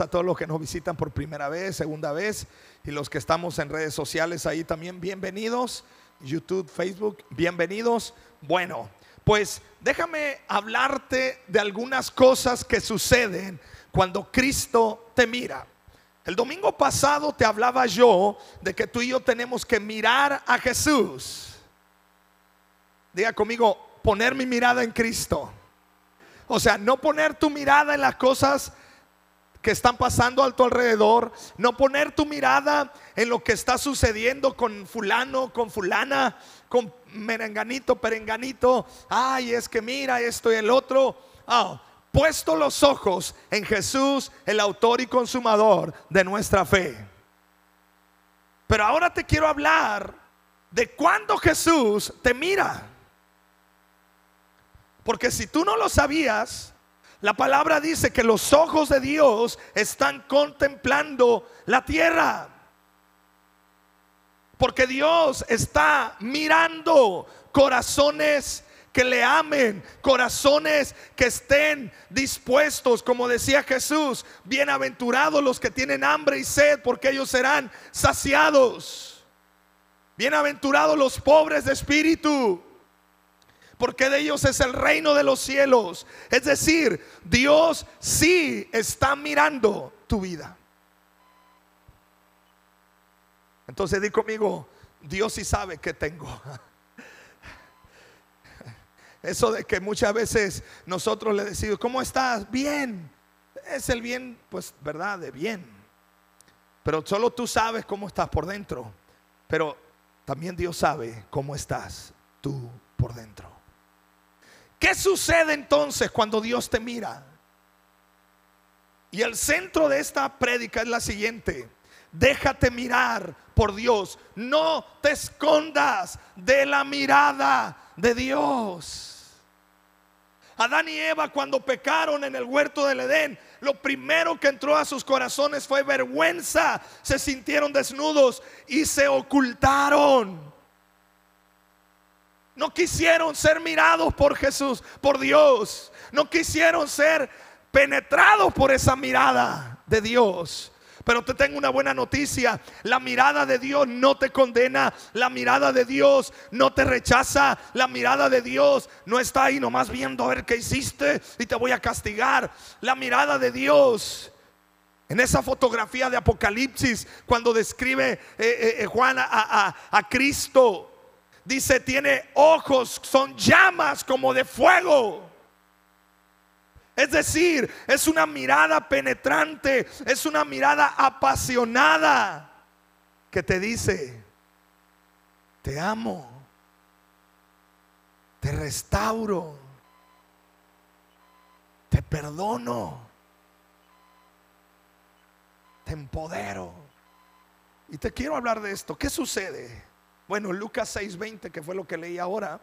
a todos los que nos visitan por primera vez, segunda vez y los que estamos en redes sociales ahí también bienvenidos. YouTube, Facebook, bienvenidos. Bueno, pues déjame hablarte de algunas cosas que suceden cuando Cristo te mira. El domingo pasado te hablaba yo de que tú y yo tenemos que mirar a Jesús. Diga conmigo, poner mi mirada en Cristo. O sea, no poner tu mirada en las cosas que están pasando a tu alrededor, no poner tu mirada en lo que está sucediendo con fulano, con fulana, con merenganito, perenganito. Ay, es que mira esto y el otro. Ah, puesto los ojos en Jesús, el autor y consumador de nuestra fe. Pero ahora te quiero hablar de cuando Jesús te mira. Porque si tú no lo sabías, la palabra dice que los ojos de Dios están contemplando la tierra. Porque Dios está mirando corazones que le amen, corazones que estén dispuestos, como decía Jesús, bienaventurados los que tienen hambre y sed, porque ellos serán saciados. Bienaventurados los pobres de espíritu, porque de ellos es el reino de los cielos. Es decir, Dios sí está mirando tu vida. Entonces di conmigo, Dios sí sabe que tengo. Eso de que muchas veces nosotros le decimos, ¿cómo estás? Bien. Es el bien, pues, ¿verdad? De bien. Pero solo tú sabes cómo estás por dentro. Pero también Dios sabe cómo estás tú por dentro. ¿Qué sucede entonces cuando Dios te mira? Y el centro de esta prédica es la siguiente. Déjate mirar por Dios. No te escondas de la mirada de Dios. Adán y Eva cuando pecaron en el huerto del Edén, lo primero que entró a sus corazones fue vergüenza. Se sintieron desnudos y se ocultaron. No quisieron ser mirados por Jesús, por Dios. No quisieron ser penetrados por esa mirada de Dios. Pero te tengo una buena noticia. La mirada de Dios no te condena. La mirada de Dios no te rechaza. La mirada de Dios no está ahí nomás viendo a ver qué hiciste y te voy a castigar. La mirada de Dios. En esa fotografía de Apocalipsis, cuando describe eh, eh, eh, Juan a, a Cristo, dice, tiene ojos, son llamas como de fuego. Es decir, es una mirada penetrante, es una mirada apasionada que te dice, te amo, te restauro, te perdono, te empodero. Y te quiero hablar de esto. ¿Qué sucede? Bueno, Lucas 6:20, que fue lo que leí ahora.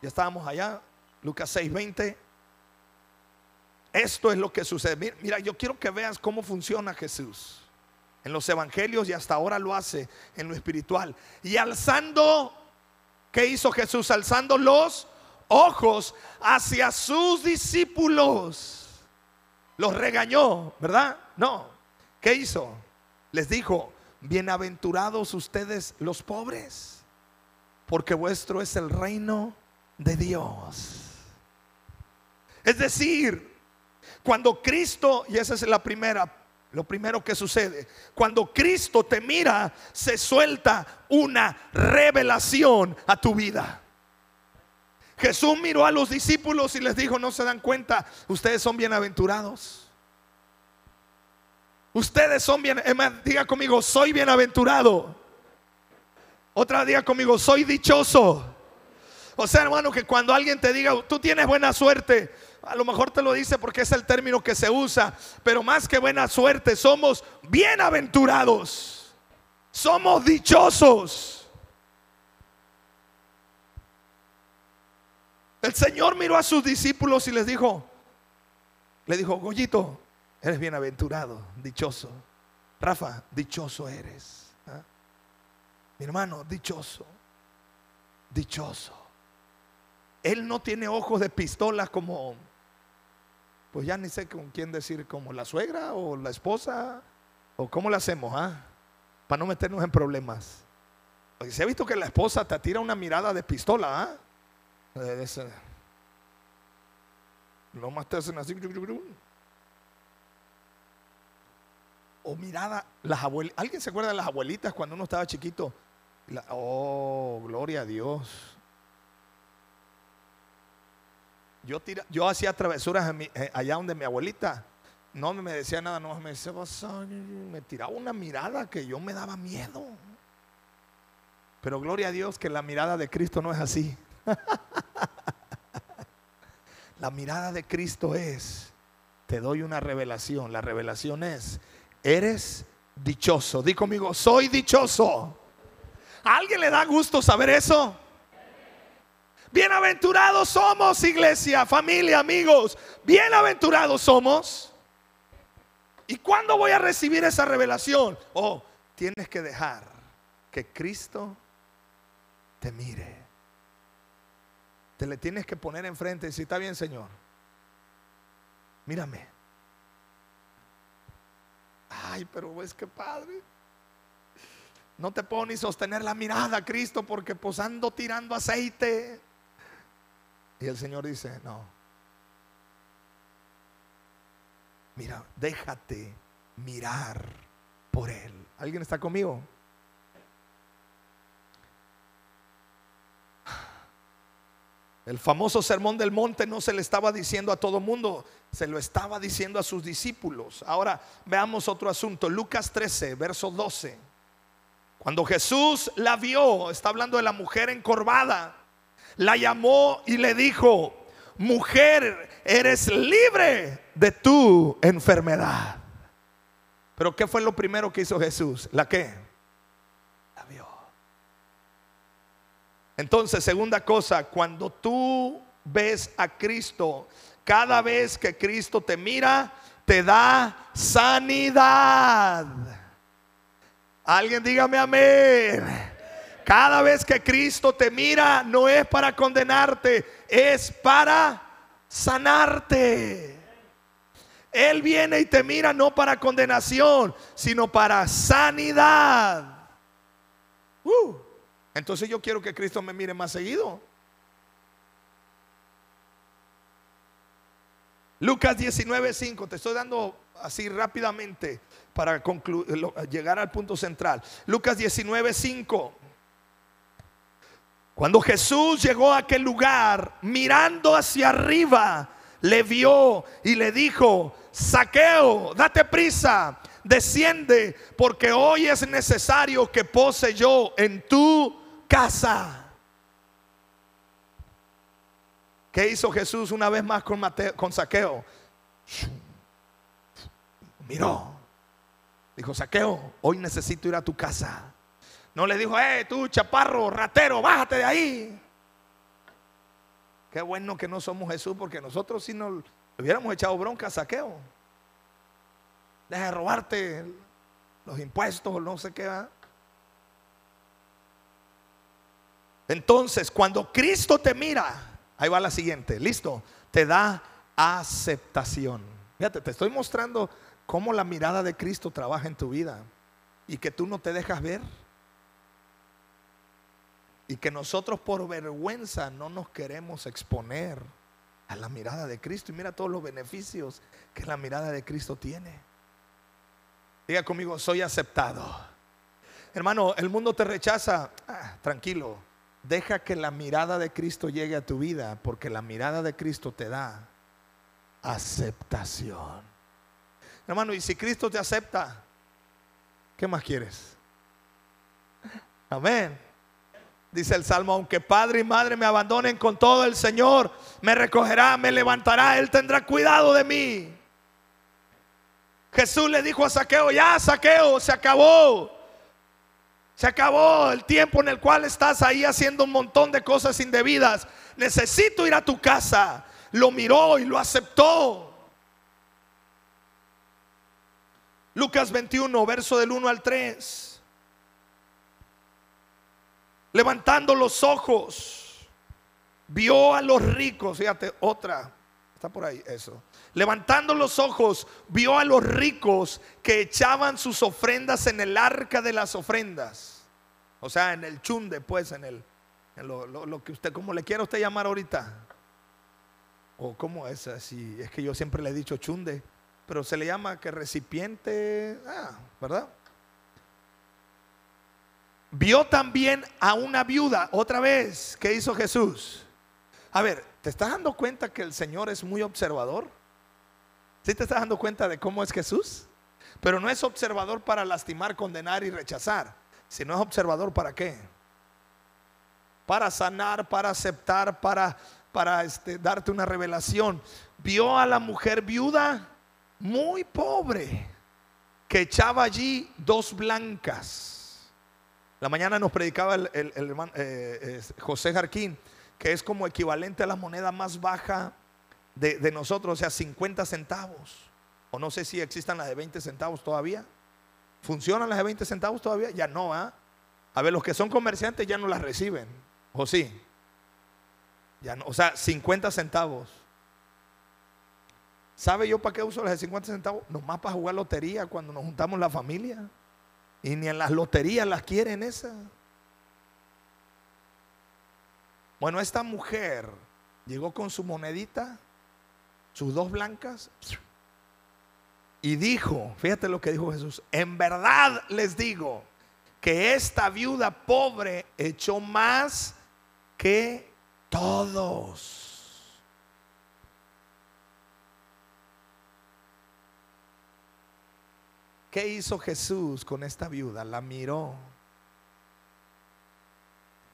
Ya estábamos allá. Lucas 6:20. Esto es lo que sucede. Mira, yo quiero que veas cómo funciona Jesús. En los evangelios y hasta ahora lo hace en lo espiritual. Y alzando, ¿qué hizo Jesús? Alzando los ojos hacia sus discípulos. Los regañó, ¿verdad? No. ¿Qué hizo? Les dijo, bienaventurados ustedes los pobres, porque vuestro es el reino de Dios. Es decir, cuando Cristo, y esa es la primera, lo primero que sucede, cuando Cristo te mira, se suelta una revelación a tu vida. Jesús miró a los discípulos y les dijo, no se dan cuenta, ustedes son bienaventurados. Ustedes son bien, diga conmigo, soy bienaventurado. Otra diga conmigo, soy dichoso. O sea, hermano, que cuando alguien te diga, tú tienes buena suerte, a lo mejor te lo dice porque es el término que se usa, pero más que buena suerte, somos bienaventurados. Somos dichosos. El Señor miró a sus discípulos y les dijo, le dijo, Goyito, Eres bienaventurado, dichoso. Rafa, dichoso eres. ¿ah? Mi hermano, dichoso. Dichoso. Él no tiene ojos de pistola como, pues ya ni sé con quién decir, como la suegra o la esposa, o cómo le hacemos, ¿ah? Para no meternos en problemas. Porque se ha visto que la esposa te tira una mirada de pistola, ¿ah? De ese- Lo más te hacen así. O mirada, las abuelitas. ¿Alguien se acuerda de las abuelitas cuando uno estaba chiquito? Oh, gloria a Dios. Yo, yo hacía travesuras mi- eh, allá donde mi abuelita no me decía nada, no me decía, me tiraba una mirada que yo me daba miedo. Pero gloria a Dios que la mirada de Cristo no es así. la mirada de Cristo es, te doy una revelación. La revelación es, eres dichoso. Di conmigo, soy dichoso. ¿A alguien le da gusto saber eso? Bienaventurados somos, iglesia, familia, amigos. Bienaventurados somos. ¿Y cuándo voy a recibir esa revelación? Oh, tienes que dejar que Cristo te mire. Te le tienes que poner enfrente y decir, está bien, Señor. Mírame. Ay, pero es que padre. No te puedo ni sostener la mirada, Cristo, porque pues ando tirando aceite. Y el Señor dice, no. Mira, déjate mirar por Él. ¿Alguien está conmigo? El famoso sermón del monte no se le estaba diciendo a todo mundo, se lo estaba diciendo a sus discípulos. Ahora veamos otro asunto. Lucas 13, verso 12. Cuando Jesús la vio, está hablando de la mujer encorvada, la llamó y le dijo, mujer, eres libre de tu enfermedad. Pero ¿qué fue lo primero que hizo Jesús? ¿La qué? La vio. Entonces, segunda cosa, cuando tú ves a Cristo, cada vez que Cristo te mira, te da sanidad. Alguien dígame amén. Cada vez que Cristo te mira, no es para condenarte, es para sanarte. Él viene y te mira no para condenación, sino para sanidad. Uh, entonces yo quiero que Cristo me mire más seguido. Lucas 19:5, te estoy dando así rápidamente para llegar al punto central. Lucas 19:5. Cuando Jesús llegó a aquel lugar, mirando hacia arriba, le vio y le dijo, saqueo, date prisa, desciende, porque hoy es necesario que pose yo en tu casa. ¿Qué hizo Jesús una vez más con, Saqueo? Miró. Dijo, Saqueo, hoy necesito ir a tu casa. No le dijo, eh, tú chaparro, ratero, bájate de ahí. Qué bueno que no somos Jesús, porque nosotros si nos hubiéramos echado bronca a Saqueo. Deja de robarte los impuestos, no sé qué. ¿verdad? Entonces, cuando Cristo te mira, ahí va la siguiente, listo, te da aceptación. Fíjate, te estoy mostrando cómo la mirada de Cristo trabaja en tu vida y que tú no te dejas ver. Y que nosotros por vergüenza no nos queremos exponer a la mirada de Cristo. Y mira todos los beneficios que la mirada de Cristo tiene. Diga conmigo, soy aceptado. Hermano, el mundo te rechaza. Ah, tranquilo. Deja que la mirada de Cristo llegue a tu vida, porque la mirada de Cristo te da aceptación. Hermano, y si Cristo te acepta, ¿qué más quieres? Amén. Dice el Salmo, aunque padre y madre me abandonen con todo el Señor, me recogerá, me levantará, Él tendrá cuidado de mí. Jesús le dijo a Saqueo, ya Saqueo, se acabó. Se acabó el tiempo en el cual estás ahí haciendo un montón de cosas indebidas. Necesito ir a tu casa. Lo miró y lo aceptó. Lucas 21, verso del 1 al 3. Levantando los ojos, vio a los ricos. Fíjate, otra Está por ahí eso. Levantando los ojos, vio a los ricos que echaban sus ofrendas en el arca de las ofrendas. O sea, en el chunde, pues, en el lo, que usted, como le quiera usted llamar ahorita. O cómo es así, es que yo siempre le he dicho chunde, pero se le llama que recipiente, ah, ¿verdad? Vio también a una viuda, otra vez, ¿qué hizo Jesús? A ver, ¿te estás dando cuenta que el Señor es muy observador? ¿Sí te estás dando cuenta de cómo es Jesús? Pero no es observador para lastimar, condenar y rechazar, sino es observador para qué? Para sanar, para aceptar, para, para este, darte una revelación. Vio a la mujer viuda muy pobre que echaba allí dos blancas. La mañana nos predicaba el, hermano eh, José Jarquín que es como equivalente a la moneda más baja de, nosotros, o sea, 50 centavos. O no sé si existan las de 20 centavos todavía. ¿Funcionan las de 20 centavos todavía? Ya no, ¿ah? A ver, los que son comerciantes ya no las reciben. ¿O sí? Ya no, o sea, 50 centavos. ¿Sabe yo para qué uso las de 50 centavos? Nomás para jugar lotería cuando nos juntamos la familia. Y ni en las loterías las quieren esas. Bueno, esta mujer llegó con su monedita, sus dos blancas, y dijo, fíjate lo que dijo Jesús, en verdad les digo que esta viuda pobre echó más que todos. ¿Qué hizo Jesús con esta viuda? La miró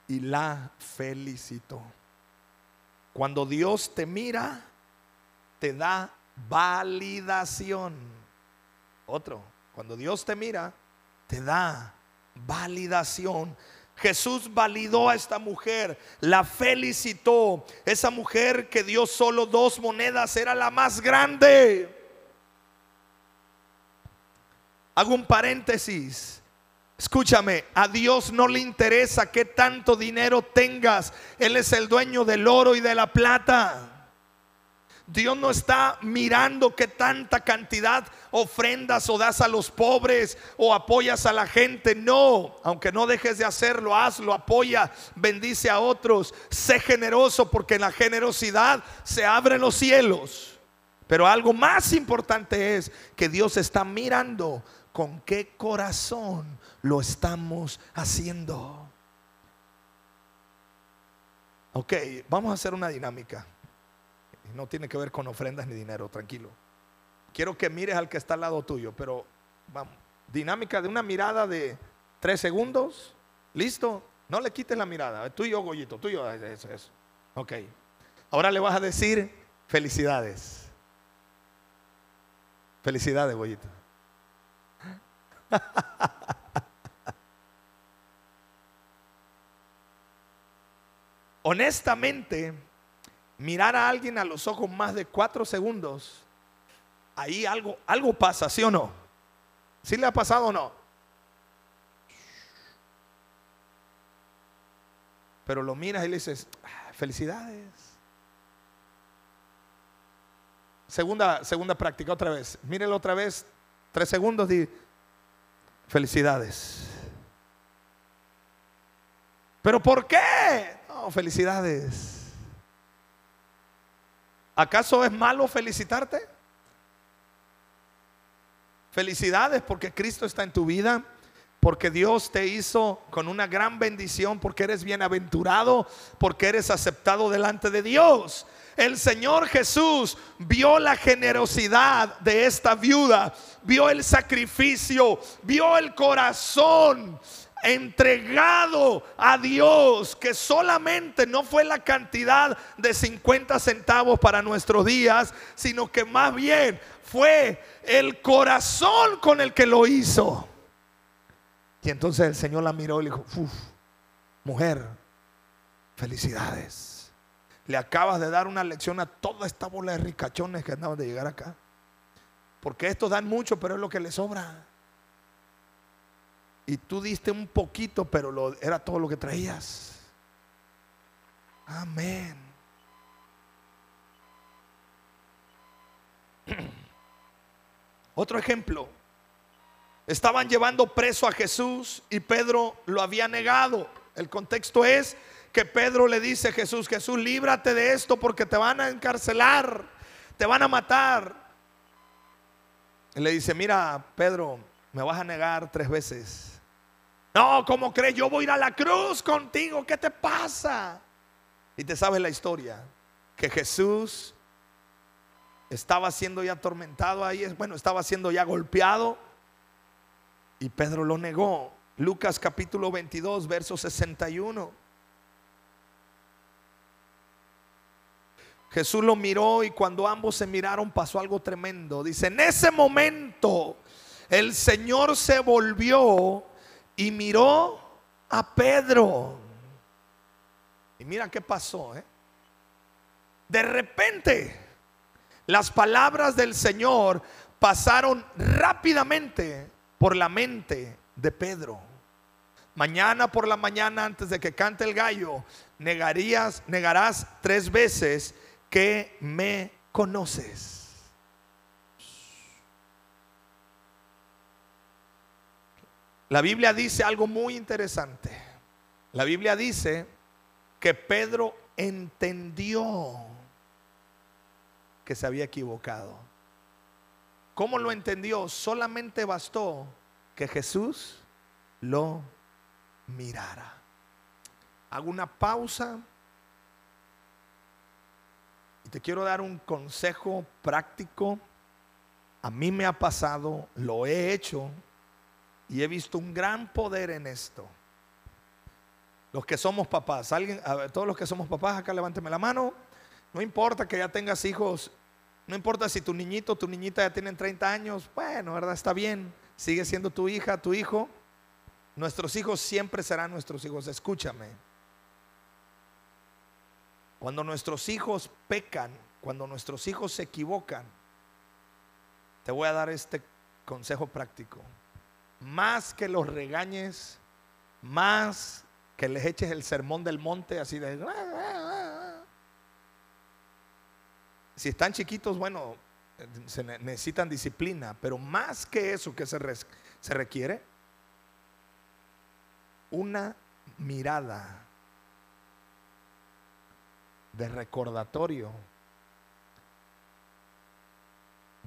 y la felicitó. Cuando Dios te mira, te da validación. Otro, cuando Dios te mira, te da validación. Jesús validó a esta mujer, la felicitó. Esa mujer que dio solo dos monedas era la más grande. Hago un paréntesis. Escúchame, a Dios no le interesa qué tanto dinero tengas. Él es el dueño del oro y de la plata. Dios no está mirando qué tanta cantidad ofrendas o das a los pobres o apoyas a la gente. No, aunque no dejes de hacerlo, hazlo, apoya, bendice a otros. Sé generoso porque en la generosidad se abren los cielos. Pero algo más importante es que Dios está mirando con qué corazón lo estamos haciendo. Ok, vamos a hacer una dinámica. No tiene que ver con ofrendas ni dinero, tranquilo. Quiero que mires al que está al lado tuyo, pero vamos. Dinámica de una mirada de tres segundos. ¿Listo? No le quites la mirada. Tú y yo, Goyito, tú y yo. Eso, eso. Ok. Ahora le vas a decir felicidades. Felicidades, Goyito. Honestamente, mirar a alguien a los ojos más de cuatro segundos, ahí algo, algo pasa, ¿sí o no? ¿Sí le ha pasado o no? Pero lo miras y le dices, ah, felicidades. Segunda, segunda práctica, otra vez. Mírelo otra vez, tres segundos y Felicidades. ¿Pero por qué? No, felicidades. ¿Acaso es malo felicitarte? Felicidades porque Cristo está en tu vida, porque Dios te hizo con una gran bendición, porque eres bienaventurado, porque eres aceptado delante de Dios. El Señor Jesús vio la generosidad de esta viuda, vio el sacrificio, vio el corazón entregado a Dios, que solamente no fue la cantidad de 50 centavos para nuestros días, sino que más bien fue el corazón con el que lo hizo. Y entonces el Señor la miró y le dijo, mujer, felicidades. Le acabas de dar una lección a toda esta bola de ricachones que andaban de llegar acá. Porque estos dan mucho, pero es lo que les sobra. Y tú diste un poquito, pero era todo lo que traías. Amén. Otro ejemplo. Estaban llevando preso a Jesús y Pedro lo había negado. El contexto es que Pedro le dice a Jesús, Jesús, líbrate de esto porque te van a encarcelar, te van a matar. Y le dice, mira, Pedro, me vas a negar tres veces. No, ¿cómo crees? Yo voy a ir a la cruz contigo. ¿Qué te pasa? Y te sabes la historia, que Jesús estaba siendo ya atormentado ahí, bueno, estaba siendo ya golpeado y Pedro lo negó. Lucas capítulo 22, verso 61. Jesús lo miró y cuando ambos se miraron pasó algo tremendo. Dice, en ese momento el Señor se volvió y miró a Pedro. Y mira qué pasó. ¿eh? De repente las palabras del Señor pasaron rápidamente por la mente de Pedro. Mañana por la mañana antes de que cante el gallo, negarías, negarás tres veces que me conoces. La Biblia dice algo muy interesante. La Biblia dice que Pedro entendió que se había equivocado. ¿Cómo lo entendió? Solamente bastó que Jesús lo mirara. Hago una pausa y te quiero dar un consejo práctico. A mí me ha pasado, lo he hecho y he visto un gran poder en esto. Los que somos papás, alguien, todos los que somos papás, acá levánteme la mano. No importa que ya tengas hijos, no importa si tu niñito o tu niñita ya tienen 30 años, bueno, ¿verdad? Está bien, sigue siendo tu hija, tu hijo. Nuestros hijos siempre serán nuestros hijos, escúchame. Cuando nuestros hijos pecan, cuando nuestros hijos se equivocan, te voy a dar este consejo práctico. Más que los regañes, más que les eches el sermón del monte así de... Si están chiquitos, bueno, se necesitan disciplina, pero más que eso que se, se requiere, una mirada de recordatorio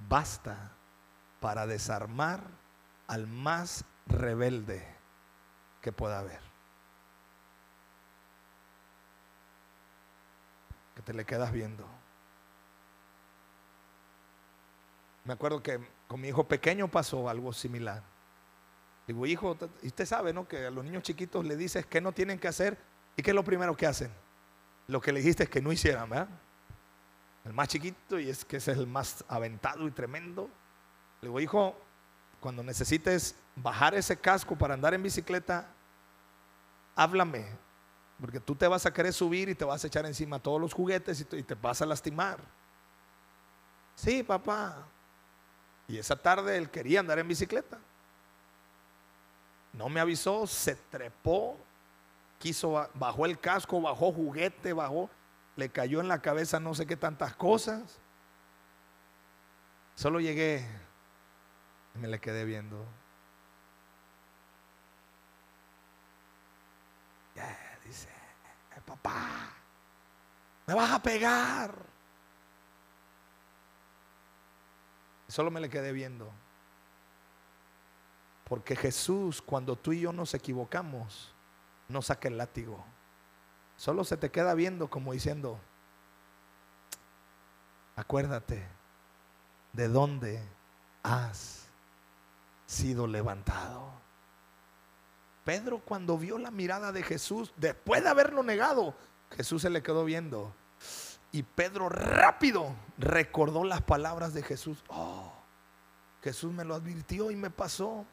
basta para desarmar al más rebelde que pueda haber. Que te le quedas viendo. Me acuerdo que con mi hijo pequeño pasó algo similar. Digo, hijo, y usted sabe, ¿no? Que a los niños chiquitos le dices que no tienen que hacer y que es lo primero que hacen. Lo que le dijiste es que no hicieran, ¿verdad? El más chiquito y es que es el más aventado y tremendo. Le digo, hijo, cuando necesites bajar ese casco para andar en bicicleta, háblame, porque tú te vas a querer subir y te vas a echar encima todos los juguetes y te, vas a lastimar. Sí, papá. Y esa tarde él quería andar en bicicleta. No me avisó, se trepó, quiso, bajó el casco, bajó juguete, bajó, le cayó en la cabeza no sé qué tantas cosas. Solo llegué me le quedé viendo. dice, eh, papá, me vas a pegar. Solo me le quedé viendo. Porque Jesús, cuando tú y yo nos equivocamos, no saca el látigo. Solo se te queda viendo como diciendo, acuérdate de dónde has sido levantado. Pedro cuando vio la mirada de Jesús, después de haberlo negado, Jesús se le quedó viendo. Y Pedro rápido recordó las palabras de Jesús. Oh, Jesús me lo advirtió y me pasó.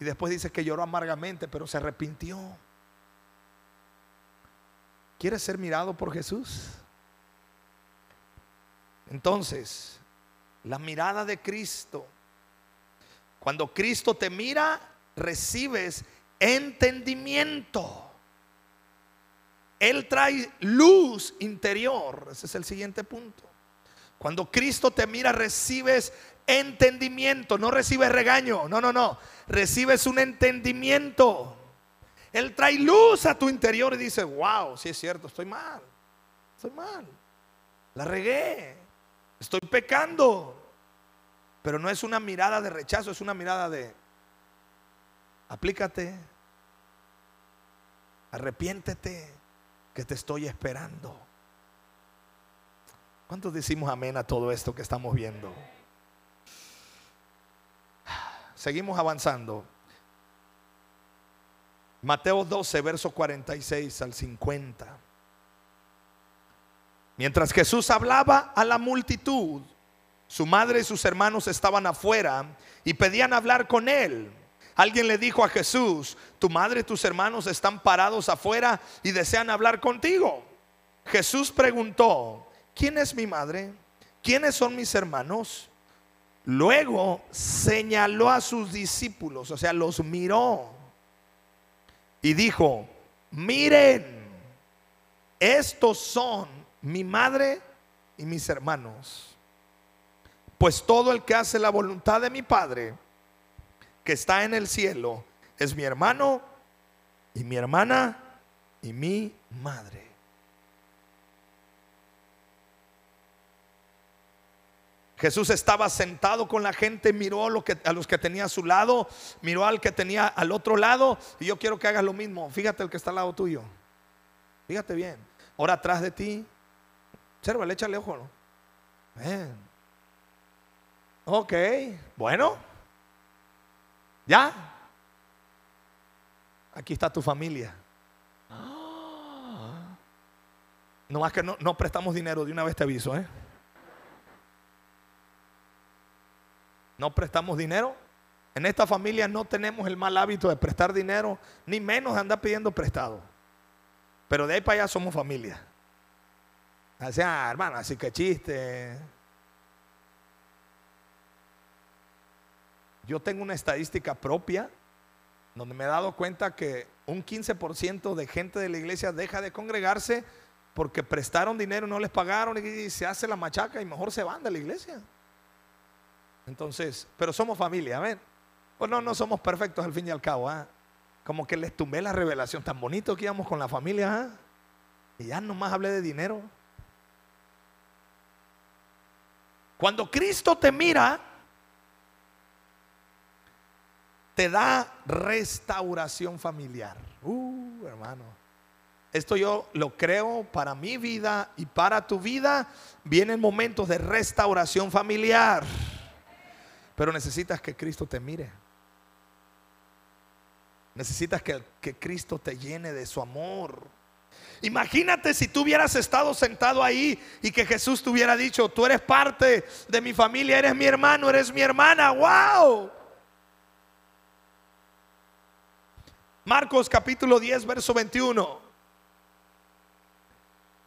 Y después dice que lloró amargamente, pero se arrepintió. ¿Quieres ser mirado por Jesús? Entonces, la mirada de Cristo. Cuando Cristo te mira, recibes entendimiento. Él trae luz interior. Ese es el siguiente punto. Cuando Cristo te mira, recibes entendimiento, no recibes regaño, no, no, no, recibes un entendimiento. Él trae luz a tu interior y dice, wow, sí es cierto, estoy mal, estoy mal, la regué, estoy pecando. Pero no es una mirada de rechazo, es una mirada de, aplícate, arrepiéntete, que te estoy esperando. ¿Cuántos decimos amén a todo esto que estamos viendo? Seguimos avanzando. Mateo 12, verso 46 al 50. Mientras Jesús hablaba a la multitud, su madre y sus hermanos estaban afuera y pedían hablar con él. Alguien le dijo a Jesús, tu madre y tus hermanos están parados afuera y desean hablar contigo. Jesús preguntó, ¿quién es mi madre? ¿Quiénes son mis hermanos? Luego señaló a sus discípulos, o sea, los miró y dijo, miren, estos son mi madre y mis hermanos. Pues todo el que hace la voluntad de mi Padre, que está en el cielo, es mi hermano y mi hermana y mi madre. Jesús estaba sentado con la gente, miró a, los que tenía a su lado, miró al que tenía al otro lado. Y yo quiero que hagas lo mismo. Fíjate el que está al lado tuyo. Fíjate bien. Ahora atrás de ti. Observa, échale ojo. ¿no? Ok, bueno. ¿Ya? Aquí está tu familia. No más que no, no prestamos dinero, de una vez te aviso, ¿eh? no prestamos dinero. En esta familia no tenemos el mal hábito de prestar dinero, ni menos de andar pidiendo prestado. Pero de ahí para allá somos familia. Así, ah, hermano, así que chiste. Yo tengo una estadística propia donde me he dado cuenta que un 15% de gente de la iglesia deja de congregarse porque prestaron dinero y no les pagaron y se hace la machaca y mejor se van de la iglesia. Entonces, pero somos familia, amén. Pues no, no somos perfectos al fin y al cabo. ¿ah? Como que les tumbé la revelación tan bonito que íbamos con la familia. ¿ah? Y ya nomás hablé de dinero. Cuando Cristo te mira, te da restauración familiar. Uh, hermano. Esto yo lo creo para mi vida y para tu vida. Vienen momentos de restauración familiar. Pero necesitas que Cristo te mire. Necesitas que, que Cristo te llene de su amor. Imagínate si tú hubieras estado sentado ahí y que Jesús te hubiera dicho, tú eres parte de mi familia, eres mi hermano, eres mi hermana. ¡Wow! Marcos capítulo 10, verso 21.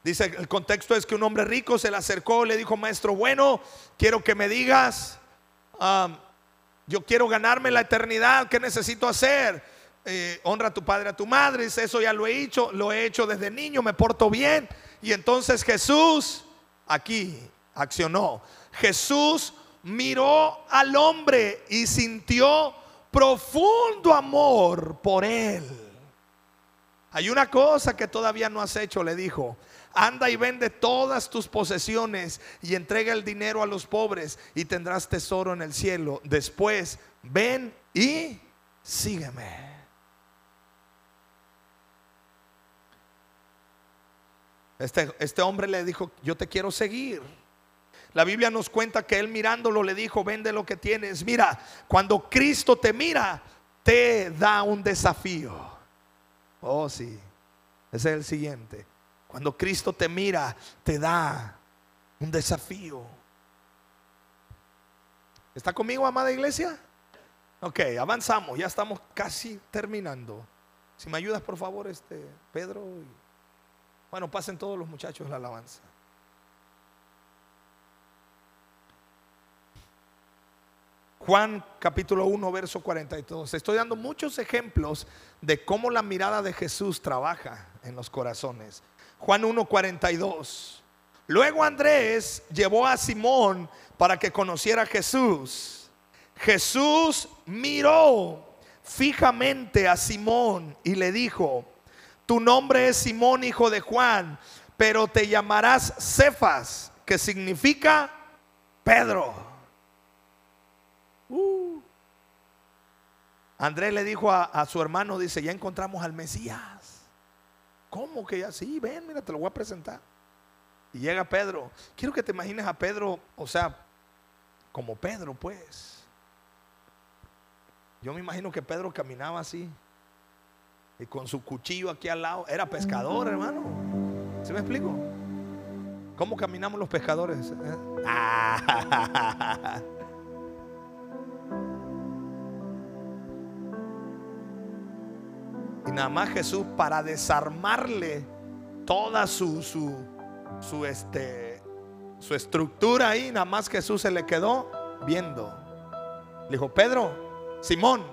Dice, el contexto es que un hombre rico se le acercó, le dijo, maestro, bueno, quiero que me digas yo quiero ganarme la eternidad, ¿qué necesito hacer? Eh, honra a tu padre, a tu madre, dice, eso ya lo he hecho, lo he hecho desde niño, me porto bien. Y entonces Jesús aquí accionó. Jesús miró al hombre y sintió profundo amor por él. Hay una cosa que todavía no has hecho, le dijo anda y vende todas tus posesiones y entrega el dinero a los pobres y tendrás tesoro en el cielo. Después, ven y sígueme. Este, este hombre le dijo, yo te quiero seguir. La Biblia nos cuenta que él mirándolo le dijo, vende lo que tienes. Mira, cuando Cristo te mira, te da un desafío. Oh, sí. Ese es el siguiente. Cuando Cristo te mira, te da un desafío. ¿Está conmigo, amada iglesia? Ok, avanzamos, ya estamos casi terminando. Si me ayudas, por favor, este Pedro. Bueno, pasen todos los muchachos la alabanza. Juan capítulo 1, verso 42. Estoy dando muchos ejemplos de cómo la mirada de Jesús trabaja en los corazones. Juan 1:42. Luego Andrés llevó a Simón para que conociera a Jesús. Jesús miró fijamente a Simón y le dijo, tu nombre es Simón, hijo de Juan, pero te llamarás Cefas, que significa Pedro. Uh. Andrés le dijo a, su hermano, dice, ya encontramos al Mesías. ¿Cómo que ya? Sí, ven, mira, te lo voy a presentar. Y llega Pedro. Quiero que te imagines a Pedro, o sea, como Pedro, pues. Yo me imagino que Pedro caminaba así. Y con su cuchillo aquí al lado. Era pescador, hermano. ¿Se me explico? ¿Cómo caminamos los pescadores? ¿Eh? Y nada más Jesús para desarmarle toda su, su, este, su estructura ahí, nada más Jesús se le quedó viendo. Le dijo, Pedro, Simón.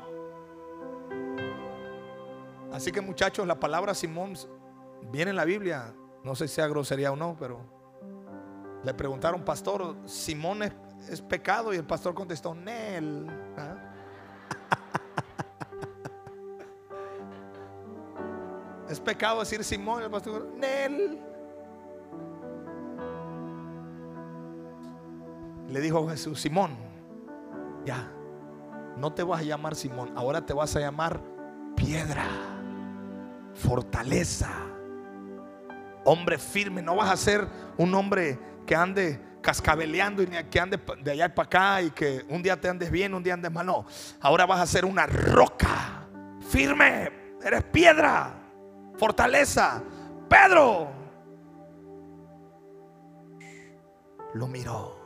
Así que muchachos, la palabra Simón viene en la Biblia. No sé si sea grosería o no, pero le preguntaron, pastor, Simón es, pecado y el pastor contestó, Nel. ¿Ah? Pecado decir Simón, el pastor. Le dijo Jesús, Simón, ya, no te vas a llamar Simón, ahora te vas a llamar piedra, fortaleza, hombre firme. No vas a ser un hombre que ande cascabeleando y que ande de allá para acá y que un día te andes bien, un día andes mal. No, ahora vas a ser una roca firme, eres piedra, fortaleza. Pedro lo miró.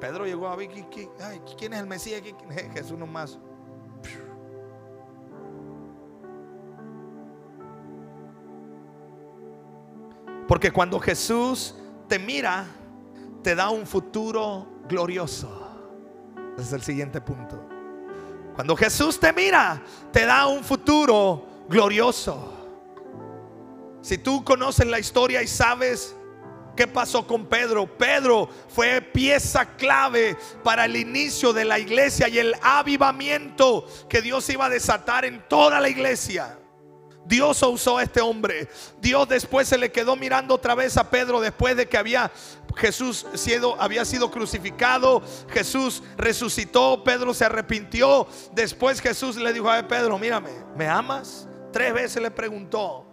Pedro llegó a ver quién es el Mesías. Jesús nomás. Porque cuando Jesús te mira, te da un futuro glorioso. Ese es el siguiente punto. Cuando Jesús te mira, te da un futuro glorioso. Si tú conoces la historia y sabes ¿Qué pasó con Pedro? Pedro fue pieza clave para el inicio de la iglesia y el avivamiento que Dios iba a desatar en toda la iglesia. Dios usó a este hombre. Dios después se le quedó mirando otra vez a Pedro después de que había Jesús sido, había sido crucificado. Jesús resucitó. Pedro se arrepintió. Después Jesús le dijo a Pedro, mírame, ¿me amas? Tres veces le preguntó.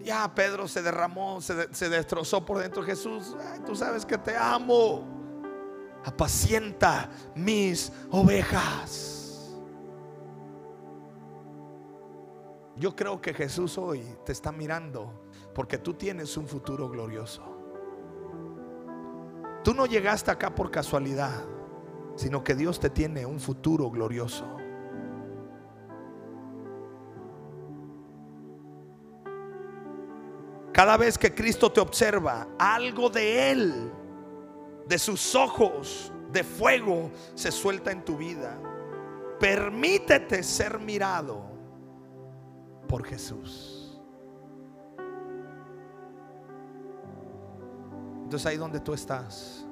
Ya Pedro se derramó, se, destrozó por dentro. Jesús, tú sabes que te amo. Apacienta mis ovejas. Yo creo que Jesús hoy te está mirando porque tú tienes un futuro glorioso. Tú no llegaste acá por casualidad, sino que Dios te tiene un futuro glorioso. Cada vez que Cristo te observa, algo de Él, de sus ojos de fuego, se suelta en tu vida. Permítete ser mirado por Jesús. Entonces ahí donde tú estás.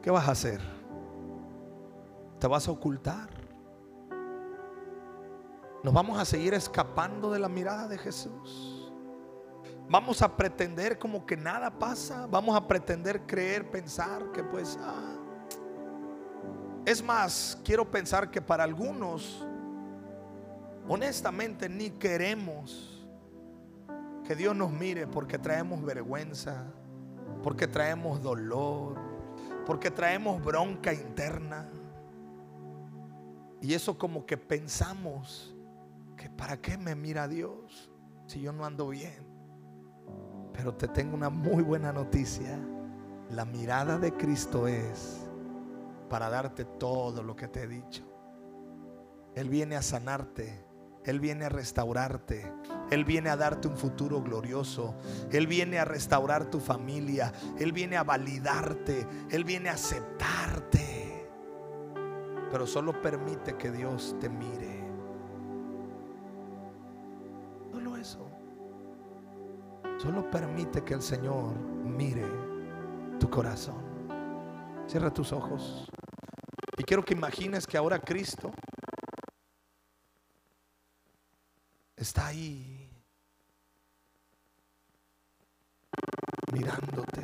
¿Qué vas a hacer? ¿Te vas a ocultar? Nos vamos a seguir escapando de la mirada de Jesús. Vamos a pretender como que nada pasa. Vamos a pretender creer, pensar que pues... Ah. Es más, quiero pensar que para algunos, honestamente, ni queremos que Dios nos mire porque traemos vergüenza, porque traemos dolor, porque traemos bronca interna. Y eso como que pensamos ¿para qué me mira Dios si yo no ando bien? Pero te tengo una muy buena noticia. La mirada de Cristo es para darte todo lo que te he dicho. Él viene a sanarte. Él viene a restaurarte. Él viene a darte un futuro glorioso. Él viene a restaurar tu familia. Él viene a validarte. Él viene a aceptarte. Pero solo permite que Dios te mire. Solo permite que el Señor mire tu corazón. Cierra tus ojos. Y quiero que imagines que ahora Cristo está ahí mirándote.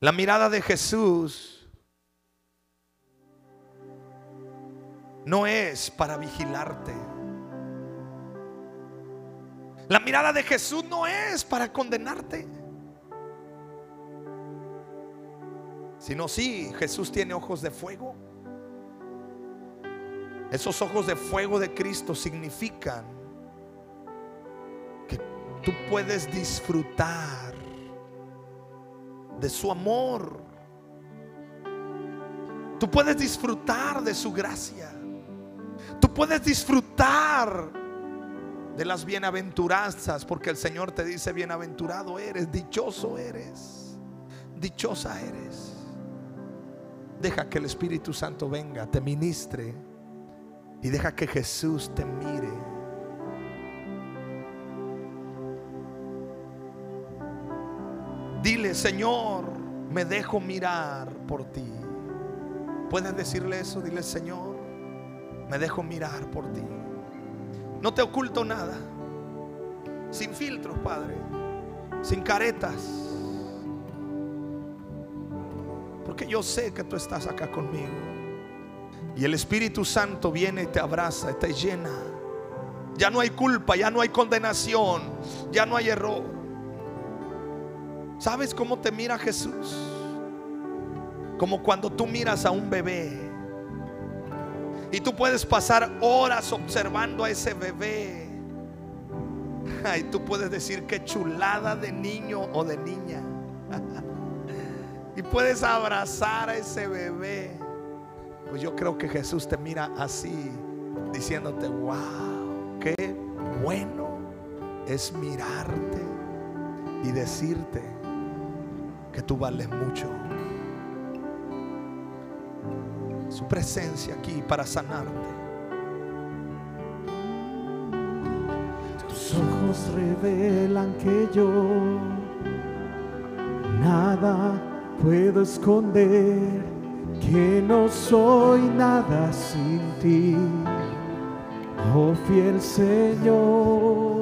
La mirada de Jesús no es para vigilarte. La mirada de Jesús no es para condenarte. Sino sí, Jesús tiene ojos de fuego. Esos ojos de fuego de Cristo significan que tú puedes disfrutar de su amor. Tú puedes disfrutar de su gracia. Tú puedes disfrutar de las bienaventuranzas, porque el Señor te dice, bienaventurado eres, dichoso eres, dichosa eres. Deja que el Espíritu Santo venga, te ministre y deja que Jesús te mire. Dile, Señor, me dejo mirar por ti. ¿Puedes decirle eso? Dile, Señor, me dejo mirar por ti. No te oculto nada. Sin filtros, Padre. Sin caretas. Porque yo sé que tú estás acá conmigo. Y el Espíritu Santo viene y te abraza y te llena. Ya no hay culpa, ya no hay condenación, ya no hay error. ¿Sabes cómo te mira Jesús? Como cuando tú miras a un bebé. Y tú puedes pasar horas observando a ese bebé. Y tú puedes decir qué chulada de niño o de niña. y puedes abrazar a ese bebé. Pues yo creo que Jesús te mira así, diciéndote, wow, qué bueno es mirarte y decirte que tú vales mucho. Su presencia aquí para sanarte. Tus ojos revelan que yo nada puedo esconder que no soy nada sin ti, oh fiel Señor.